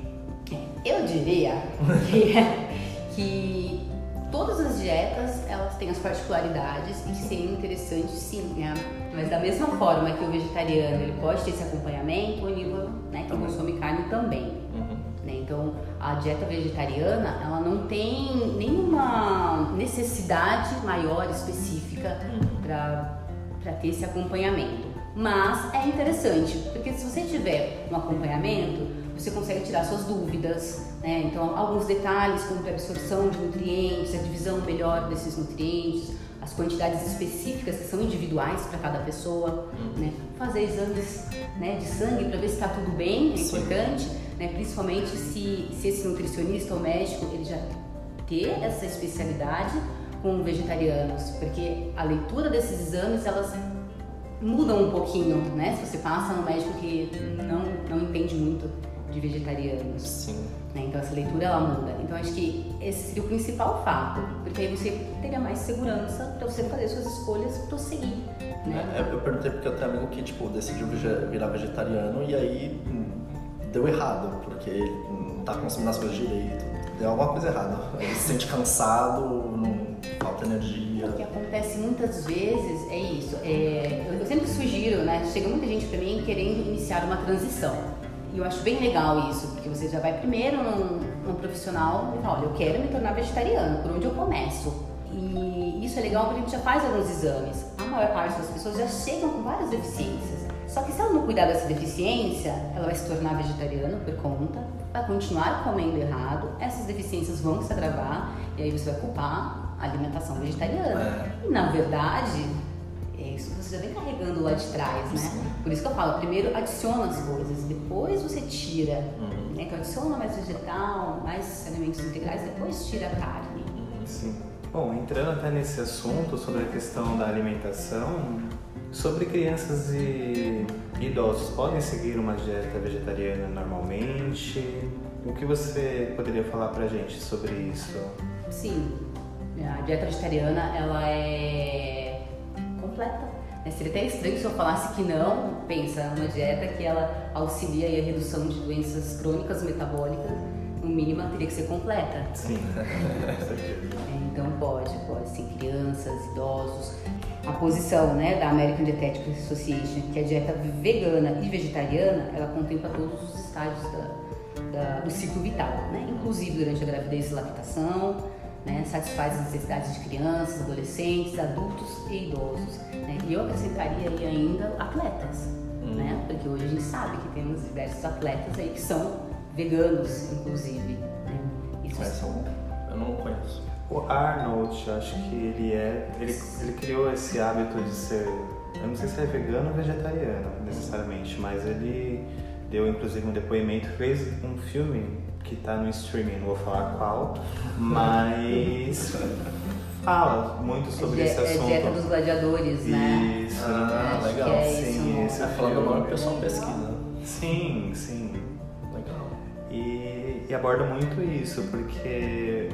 Eu diria que, que todas as dietas elas têm as particularidades e que seria interessante sim, né? Mas da mesma forma que o vegetariano ele pode ter esse acompanhamento, o onívoro, né, que consome carne também. Uhum. né? Então a dieta vegetariana ela não tem nenhuma necessidade maior específica para ter esse acompanhamento. Mas é interessante, porque se você tiver um acompanhamento, você consegue tirar suas dúvidas, né? Então, alguns detalhes como a absorção de nutrientes, a divisão melhor desses nutrientes, as quantidades específicas que são individuais para cada pessoa, né? Fazer exames né, de sangue para ver se está tudo bem, é Sim. importante, né? Principalmente se, se esse nutricionista ou médico ele já ter essa especialidade com vegetarianos, porque a leitura desses exames elas mudam um pouquinho, né? Se você passa no médico que não, não entende muito de vegetarianos. Sim. né? Então essa leitura ela muda. Então acho que esse seria o principal fato, porque aí você teria mais segurança para você fazer suas escolhas prosseguir. Né? É, eu perguntei porque eu tenho um amigo que, tipo, decidiu virar vegetariano e aí hum, deu errado, porque ele não tá consumindo as coisas direito. Deu alguma coisa errada. Ele se sente cansado, não falta energia. O que acontece muitas vezes é isso. é, eu, eu sempre sugiro, né? Chega muita gente para mim querendo iniciar uma transição. E eu acho bem legal isso, porque você já vai primeiro num, num profissional e fala, olha, eu quero me tornar vegetariano, por onde eu começo? E isso é legal porque a gente já faz alguns exames. A maior parte das pessoas já chegam com várias deficiências. Só que se ela não cuidar dessa deficiência, ela vai se tornar vegetariana por conta, vai continuar comendo errado, essas deficiências vão se agravar e aí você vai culpar a alimentação vegetariana. E na verdade, é isso você já vem carregando lá de trás, né? Por isso que eu falo, primeiro adiciona as coisas, depois você tira. Uhum. Né? Então adiciona mais vegetal, mais alimentos integrais, depois tira a carne. Sim. Bom, entrando até nesse assunto sobre a questão da alimentação, sobre crianças e idosos, podem seguir uma dieta vegetariana normalmente? O que você poderia falar pra gente sobre isso? Sim, a dieta vegetariana ela é completa. né? Seria até estranho se eu falasse que não. Pensa, uma dieta que ela auxilia aí a redução de doenças crônicas metabólicas, no mínimo ela teria que ser completa. Sim, certeza. Então pode, pode sim, crianças, idosos. A posição né, da American Dietetic Association, que é a dieta vegana e vegetariana, ela contempla todos os estágios da, da- do ciclo vital, né? inclusive durante a gravidez e lactação, né? satisfaz as necessidades de crianças, adolescentes, adultos e idosos. né? E eu acrescentaria aí ainda atletas, né? porque hoje a gente sabe que temos diversos atletas aí que são veganos, inclusive. Né? Isso Essa eu não conheço. O Arnold, acho que ele é. Ele, ele criou esse hábito de ser. Eu não sei se é vegano ou vegetariano, necessariamente, mas ele deu inclusive um depoimento, fez um filme que tá no streaming, não vou falar qual, mas fala muito sobre é, esse di- é assunto. dieta dos gladiadores, né? Isso. Ah, legal. é Sim, isso. esse Tá falando agora, o pessoal pesquisa. Sim, sim. Legal. E, e aborda muito isso, porque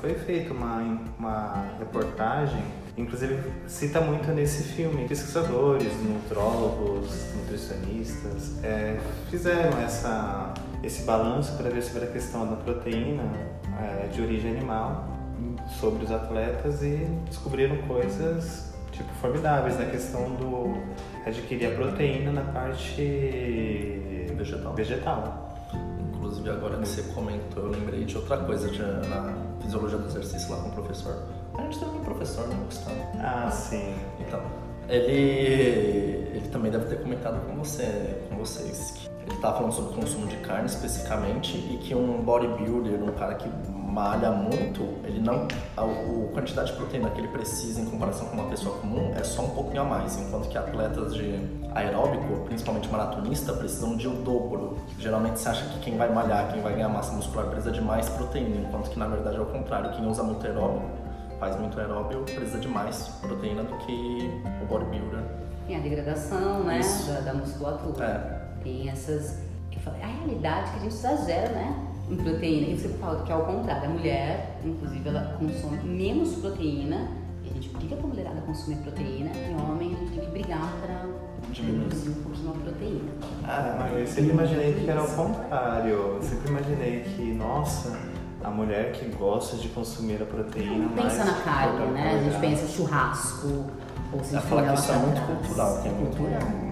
foi feita uma, uma reportagem, inclusive cita muito nesse filme, pesquisadores, nutrólogos, nutricionistas, é, fizeram essa, esse balanço para ver sobre a questão da proteína é, de origem animal sobre os atletas e descobriram coisas tipo formidáveis na questão do adquirir a proteína na parte vegetal. vegetal. Inclusive agora que você comentou, eu lembrei de outra coisa de, na fisiologia do exercício lá com o professor. A gente teve um professor, né, Gustavo? Ah, sim. Então, ele, ele também deve ter comentado com você, com vocês. Que estava falando sobre o consumo de carne especificamente e que um bodybuilder, um cara que malha muito, ele não a, a, quantidade de proteína que ele precisa em comparação com uma pessoa comum é só um pouquinho a mais, enquanto que atletas de aeróbico, principalmente maratonista, precisam de o dobro. Geralmente se acha que quem vai malhar, quem vai ganhar massa muscular precisa de mais proteína, enquanto que na verdade é o contrário, quem usa muito aeróbico, faz muito aeróbio, precisa de mais proteína do que o bodybuilder. Tem a degradação, né, da, da, musculatura. É. Tem essas é a realidade que a gente exagera, né? em proteína. E você fala que é ao contrário, a mulher, inclusive, ela consome menos proteína, e a gente briga pra mulherada consumir proteína, e homem a gente tem que brigar para reduzir um pouquinho a proteína. Ah, mas eu sempre imaginei que era ao contrário. Eu sempre imaginei que, nossa, a mulher que gosta de consumir a proteína. Não pensa na carne, né? A gente pensa churrasco, ou se for que isso é muito cultural, tem muito.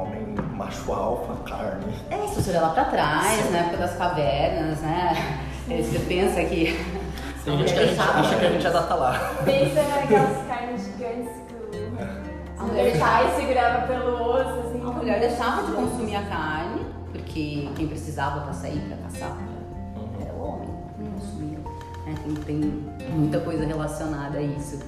É, o homem macho alfa, carne. É, se você olhar lá pra trás, Sim. na época das cavernas, né? Você pensa que. Tem gente que a gente acha que a gente já tá lá. Pensa naquelas carnes gigantes que a mulher pai segurava pelo osso, assim. A mulher deixava de consumir a carne, porque quem precisava pra sair, pra caçar, uhum. era o homem que consumia. É, tem, tem muita coisa relacionada a isso.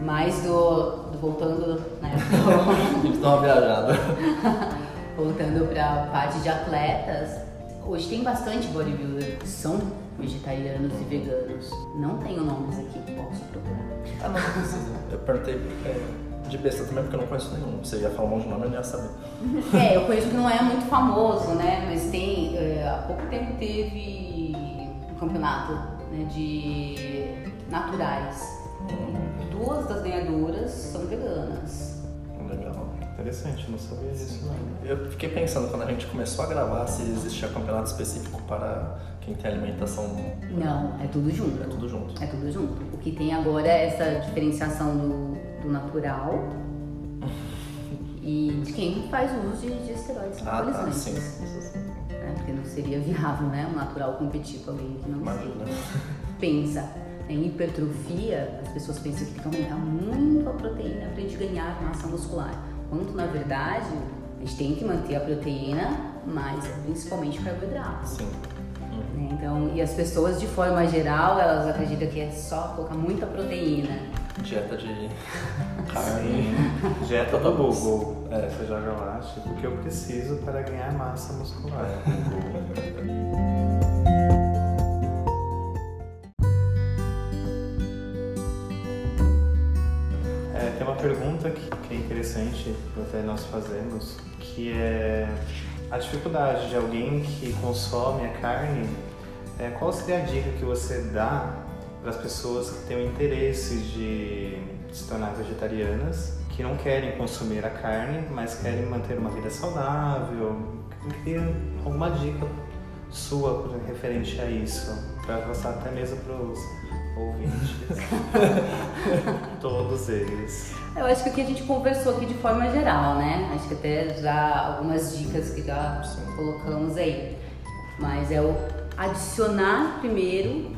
Mas do, do voltando, né? Dá uma viajada. voltando para a parte de atletas, hoje tem bastante bodybuilder que são vegetarianos e veganos. Não tenho nomes aqui, posso procurar. Ah, não precisa. Eu perguntei porque de besta também porque eu não conheço nenhum. Você ia falar um monte de nome, eu não ia saber. É, eu conheço que não é muito famoso, né? Mas tem. É, há pouco tempo teve um campeonato né, de naturais. Duas das ganhadoras são veganas. Legal. Interessante, não sabia disso não. Eu fiquei pensando quando a gente começou a gravar se existia campeonato específico para quem tem alimentação. Não, é tudo junto. É tudo junto. É tudo junto. O que tem agora é essa diferenciação do, do natural e de quem faz uso de, de esteroides ah, tá, sim. É, porque não seria viável, né? O natural competir com alguém que não Imagina. Pensa, em hipertrofia, as pessoas pensam que tem que aumentar muito a proteína para a gente ganhar massa muscular quanto na verdade a gente tem que manter a proteína, mas principalmente carboidrato. Sim. Né? Então, e as pessoas de forma geral, elas acreditam que é só colocar muita proteína. Dieta de carne. Dieta do Google. É, você joga lá, tipo, o que eu preciso para ganhar massa muscular. pergunta que, é interessante até nós fazemos, que é a dificuldade de alguém que consome a carne, é, qual seria a dica que você dá para as pessoas que têm o interesse de se tornar vegetarianas, que não querem consumir a carne, mas querem manter uma vida saudável? Eu queria alguma dica sua referente a isso, para passar até mesmo para os ouvintes, todos eles. Eu acho que o que a gente conversou aqui de forma geral, né? Acho que até já algumas dicas que já colocamos aí. Mas é o adicionar primeiro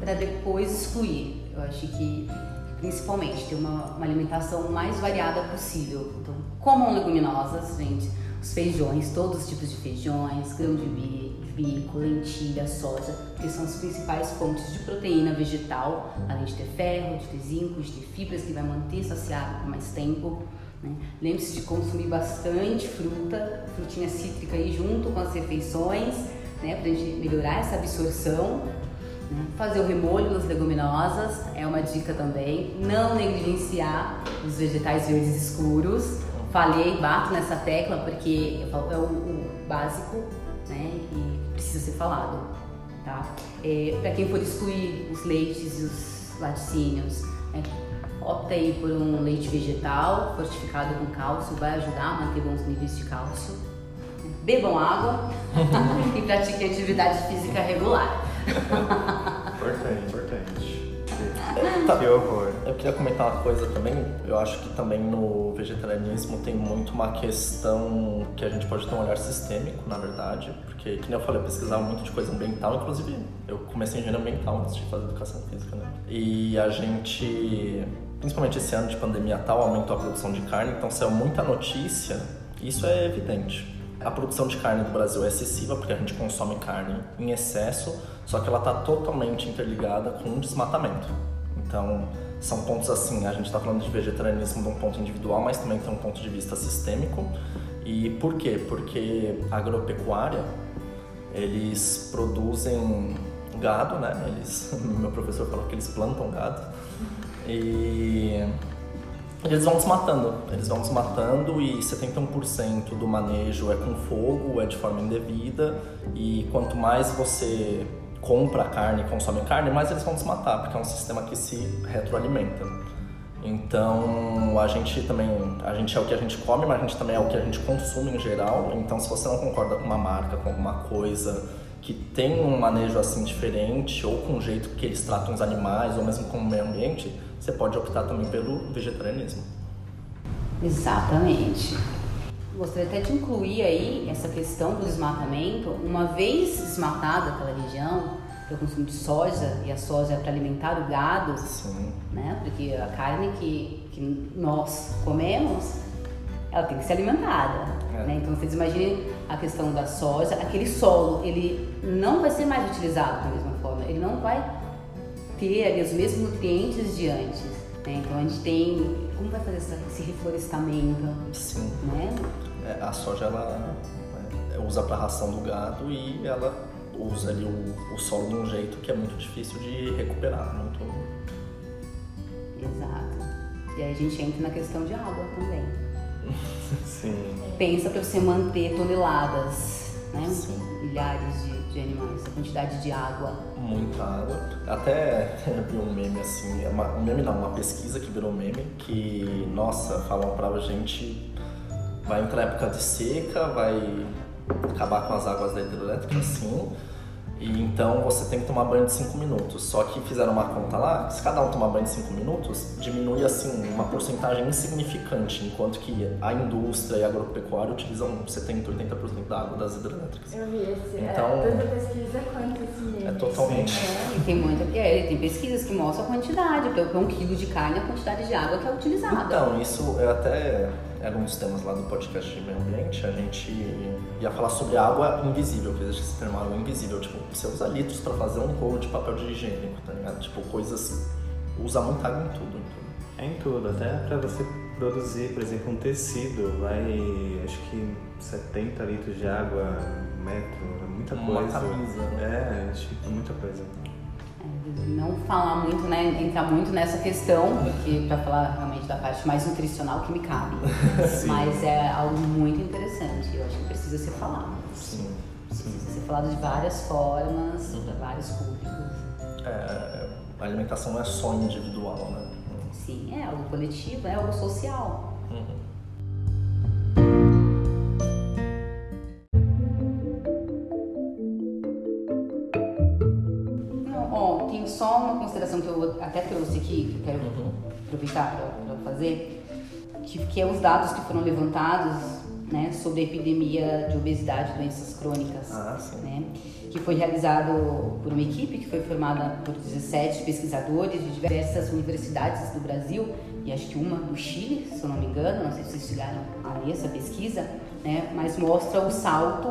para depois excluir. Eu acho que principalmente ter uma, uma alimentação mais variada possível. Então, comam leguminosas, gente os feijões, todos os tipos de feijões, grão de bico, lentilha, soja, que são as principais fontes de proteína vegetal, além de ter ferro, de ter zinco, de ter fibras que vai manter saciado por mais tempo. Né? Lembre-se de consumir bastante fruta, frutinha cítrica aí junto com as refeições, né? para a gente melhorar essa absorção. Né? Fazer o remolho nas leguminosas é uma dica também. Não negligenciar os vegetais verdes escuros falei, bato nessa tecla porque é o, o básico, precisa ser falado, tá? É, para quem for excluir os leites e os laticínios, né, opta aí por um leite vegetal fortificado com cálcio, vai ajudar a manter bons níveis de cálcio. Bebam água e pratiquem atividade física regular. Importante, importante. Que horror. Eu queria comentar uma coisa também. Eu acho que também no vegetarianismo tem muito uma questão que a gente pode ter um olhar sistêmico, na verdade. Porque, como eu falei, eu pesquisava muito de coisa ambiental. Inclusive, eu comecei engenharia ambiental antes de fazer educação física, né? E a gente, principalmente esse ano de pandemia tal, aumentou a produção de carne. Então, saiu muita notícia. Isso é evidente. A produção de carne do Brasil é excessiva porque a gente consome carne em excesso, só que ela está totalmente interligada com o desmatamento. Então, são pontos assim, a gente está falando de vegetarianismo de um ponto individual, mas também tem um ponto de vista sistêmico. E por quê? Porque a agropecuária, eles produzem gado, né? Eles, meu professor falou que eles plantam gado. E eles vão desmatando, eles vão desmatando e 71% do manejo é com fogo, é de forma indevida e quanto mais você compra carne, consome carne, mais eles vão desmatar, porque é um sistema que se retroalimenta. Então, a gente também, a gente é o que a gente come, mas a gente também é o que a gente consome em geral. Então, se você não concorda com uma marca, com alguma coisa que tem um manejo assim diferente ou com o jeito que eles tratam os animais ou mesmo com o meio ambiente, você pode optar também pelo vegetarianismo. Exatamente. Gostaria até de incluir aí essa questão do desmatamento. Uma vez desmatada aquela região, o consumo de soja, e a soja é para alimentar o gado, Sim. né? Porque a carne que, que nós comemos, ela tem que ser alimentada. É. Né? Então vocês imaginem a questão da soja, aquele solo, ele não vai ser mais utilizado da mesma forma, ele não vai ter ali, os mesmos nutrientes de antes. Né? Então a gente tem. Como vai fazer esse reflorestamento? Sim. Né? A soja ela é, usa para ração do gado e ela usa ali o, o solo de um jeito que é muito difícil de recuperar. Muito... Exato. E aí a gente entra na questão de água também. Sim. Pensa para você manter toneladas, né? Sim. Milhares de, de animais, a quantidade de água. Muita água. Até vi um meme assim, é uma, um meme não, uma pesquisa que virou meme, que, nossa, falam pra gente, vai entrar época de seca, vai acabar com as águas da hidrelétrica assim, e então você tem que tomar banho de 5 minutos. Só que fizeram uma conta lá, se cada um tomar banho de 5 minutos, diminui assim uma porcentagem insignificante, enquanto que a indústria e a agropecuária utilizam 70, 80% da água das hidrelétricas. Eu vi esse. Então- é, tanto a pesquisa quanto esse. É totalmente. É, e tem muita. É, tem pesquisas que mostram a quantidade, para um quilo de carne, a quantidade de água que é utilizada. Então, isso é até era um dos temas lá do podcast de meio ambiente. A gente ia falar sobre água invisível, que existe esse termo água invisível. Tipo, você usa litros pra fazer um rolo de papel de higiênico, tá ligado? Tipo, coisas. Usa muita água em tudo, em tudo. É em tudo, até para você produzir, por exemplo, um tecido, vai acho que 70 litros de água, um metro, é muita Uma coisa. camisa, né? É, tipo, muita coisa. Não falar muito, né? Entrar muito nessa questão, porque para falar realmente da parte mais nutricional que me cabe. Sim. Mas é algo muito interessante, eu acho que precisa ser falado. Sim. Precisa ser falado de várias formas, Uhum. para vários públicos. É, a alimentação não é só individual, né? Sim, é algo coletivo, é algo social. Uhum. Até trouxe aqui, que eu quero Uhum. aproveitar para fazer, que, que é os dados que foram levantados né, sobre a epidemia de obesidade e doenças crônicas. Ah, né, que foi realizado por uma equipe que foi formada por 17 pesquisadores de diversas universidades do Brasil e acho que uma no Chile, se eu não me engano, não sei se vocês chegaram a ler essa pesquisa, né, mas mostra o salto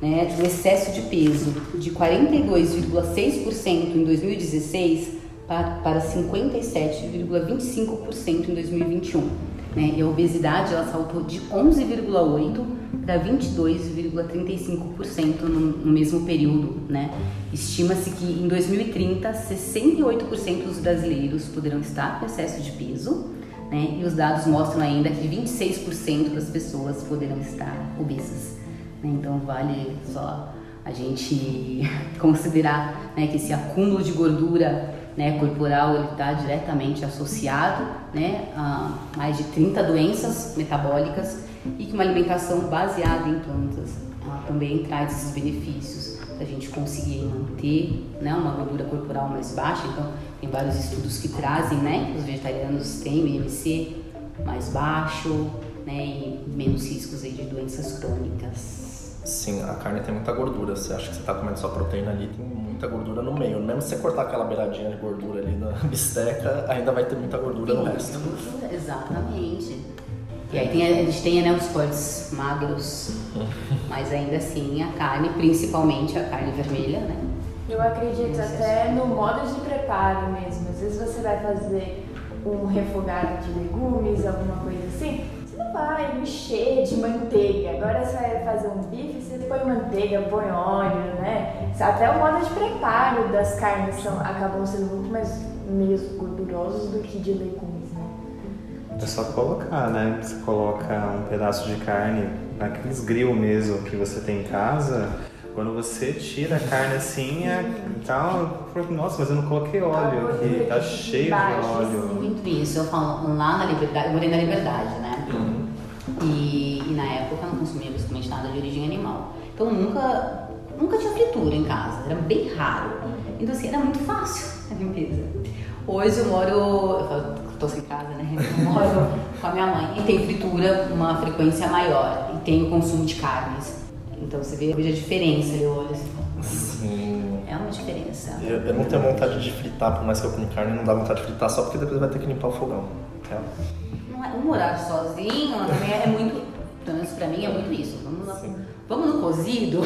né, do excesso de peso de 42,6% em 2016 para, para 57,25% em 2021. Né? E a obesidade ela saltou de 11,8% para 22,35% no, no mesmo período. Né? Estima-se que em 2030, 68% dos brasileiros poderão estar com excesso de peso. Né? E os dados mostram ainda que 26% das pessoas poderão estar obesas. né? Então vale só a gente considerar né, que esse acúmulo de gordura né, corporal ele está diretamente associado né, a mais de 30 doenças metabólicas e que uma alimentação baseada em plantas também traz esses benefícios a gente conseguir manter né, uma gordura corporal mais baixa. Então, tem vários estudos que trazem né, que os vegetarianos têm IMC mais baixo né, e menos riscos aí de doenças crônicas. Sim, a carne tem muita gordura. Você acha que você está comendo só proteína ali, tem muita gordura no meio. Mesmo se você cortar aquela beiradinha de gordura ali na bisteca, ainda vai ter muita gordura tem no resto. Gordura, exatamente. E aí tem, a gente tem né, os cortes magros, mas ainda assim a carne, principalmente a carne vermelha, né? Eu acredito até no modo de preparo mesmo. Às vezes você vai fazer um refogado de legumes, alguma coisa assim, você não vai encher de manteiga. Agora você vai fazer um bife, você põe manteiga, põe óleo, né? Até o modo de preparo das carnes são, acabam sendo muito mais meio gordurosos do que de legumes, né? É só colocar, né? Você coloca um pedaço de carne naqueles grill mesmo que você tem em casa. Quando você tira a carne assim, é, tá, nossa, mas eu não coloquei óleo aqui, tá cheio de óleo. Muito isso, eu falo lá na Liberdade, eu morei na Liberdade, né? Uhum. E, e na época eu não consumia basicamente nada de origem animal. Então nunca, nunca tinha fritura em casa, era bem raro. Então assim, era muito fácil a limpeza. Hoje eu moro, eu falo, tô sem casa, né? Eu moro com a minha mãe e tem fritura uma frequência maior e tem o consumo de carnes. Então você vê a diferença, eu olho assim. Sim. É uma diferença. Eu, eu não tenho vontade de fritar, por mais que eu come carne, não dá vontade de fritar só porque depois vai ter que limpar o fogão. É. Não é, morar sozinho também é muito. Pelo menos pra mim é muito isso. Vamos, na, Sim. Vamos no cozido?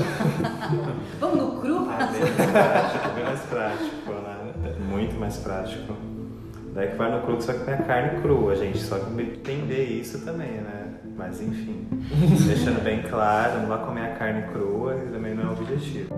vamos no cru? Ah, bem mais prático, bem mais prático, né? Muito mais prático. Daí que vai no cru, só que tem a carne crua, gente. Só que entender isso também, né? Mas enfim, deixando bem claro, não vai comer a carne crua e também não é o objetivo.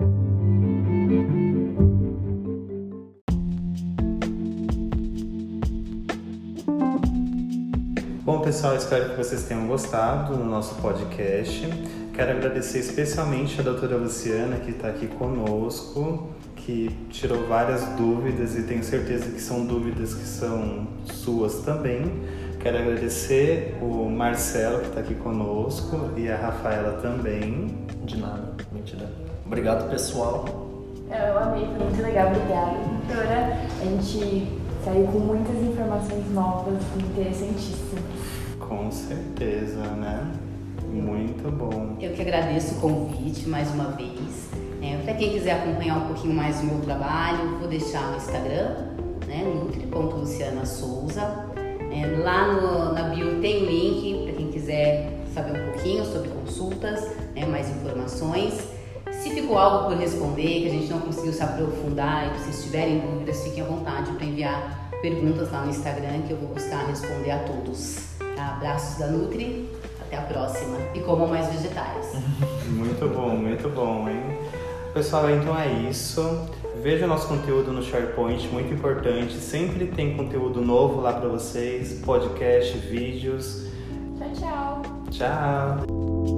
Bom, pessoal, espero que vocês tenham gostado do nosso podcast. Quero agradecer especialmente a doutora Luciana, que está aqui conosco, que tirou várias dúvidas e tenho certeza que são dúvidas que são suas também. Quero agradecer o Marcelo, que está aqui conosco, e a Rafaela também. De nada, mentira. Obrigado, pessoal. Eu amei, foi muito legal, obrigada, doutora. A gente saiu com muitas informações novas e interessantíssimas. Com certeza, né? Muito bom. Eu que agradeço o convite mais uma vez. É, para quem quiser acompanhar um pouquinho mais do meu trabalho, vou deixar no Instagram, né, nutri.luciana Souza. É, lá no, na bio tem o link para quem quiser saber um pouquinho sobre consultas, né, mais informações. Se ficou algo por responder, que a gente não conseguiu se aprofundar e vocês tiverem dúvidas, fiquem à vontade para enviar perguntas lá no Instagram que eu vou buscar responder a todos. Tá? Abraços da Nutri, até a próxima. E comam mais vegetais. Muito bom, muito bom, hein? Pessoal, então é isso. Veja o nosso conteúdo no SharePoint, muito importante. Sempre tem conteúdo novo lá para vocês, podcast, vídeos. Tchau, tchau! Tchau!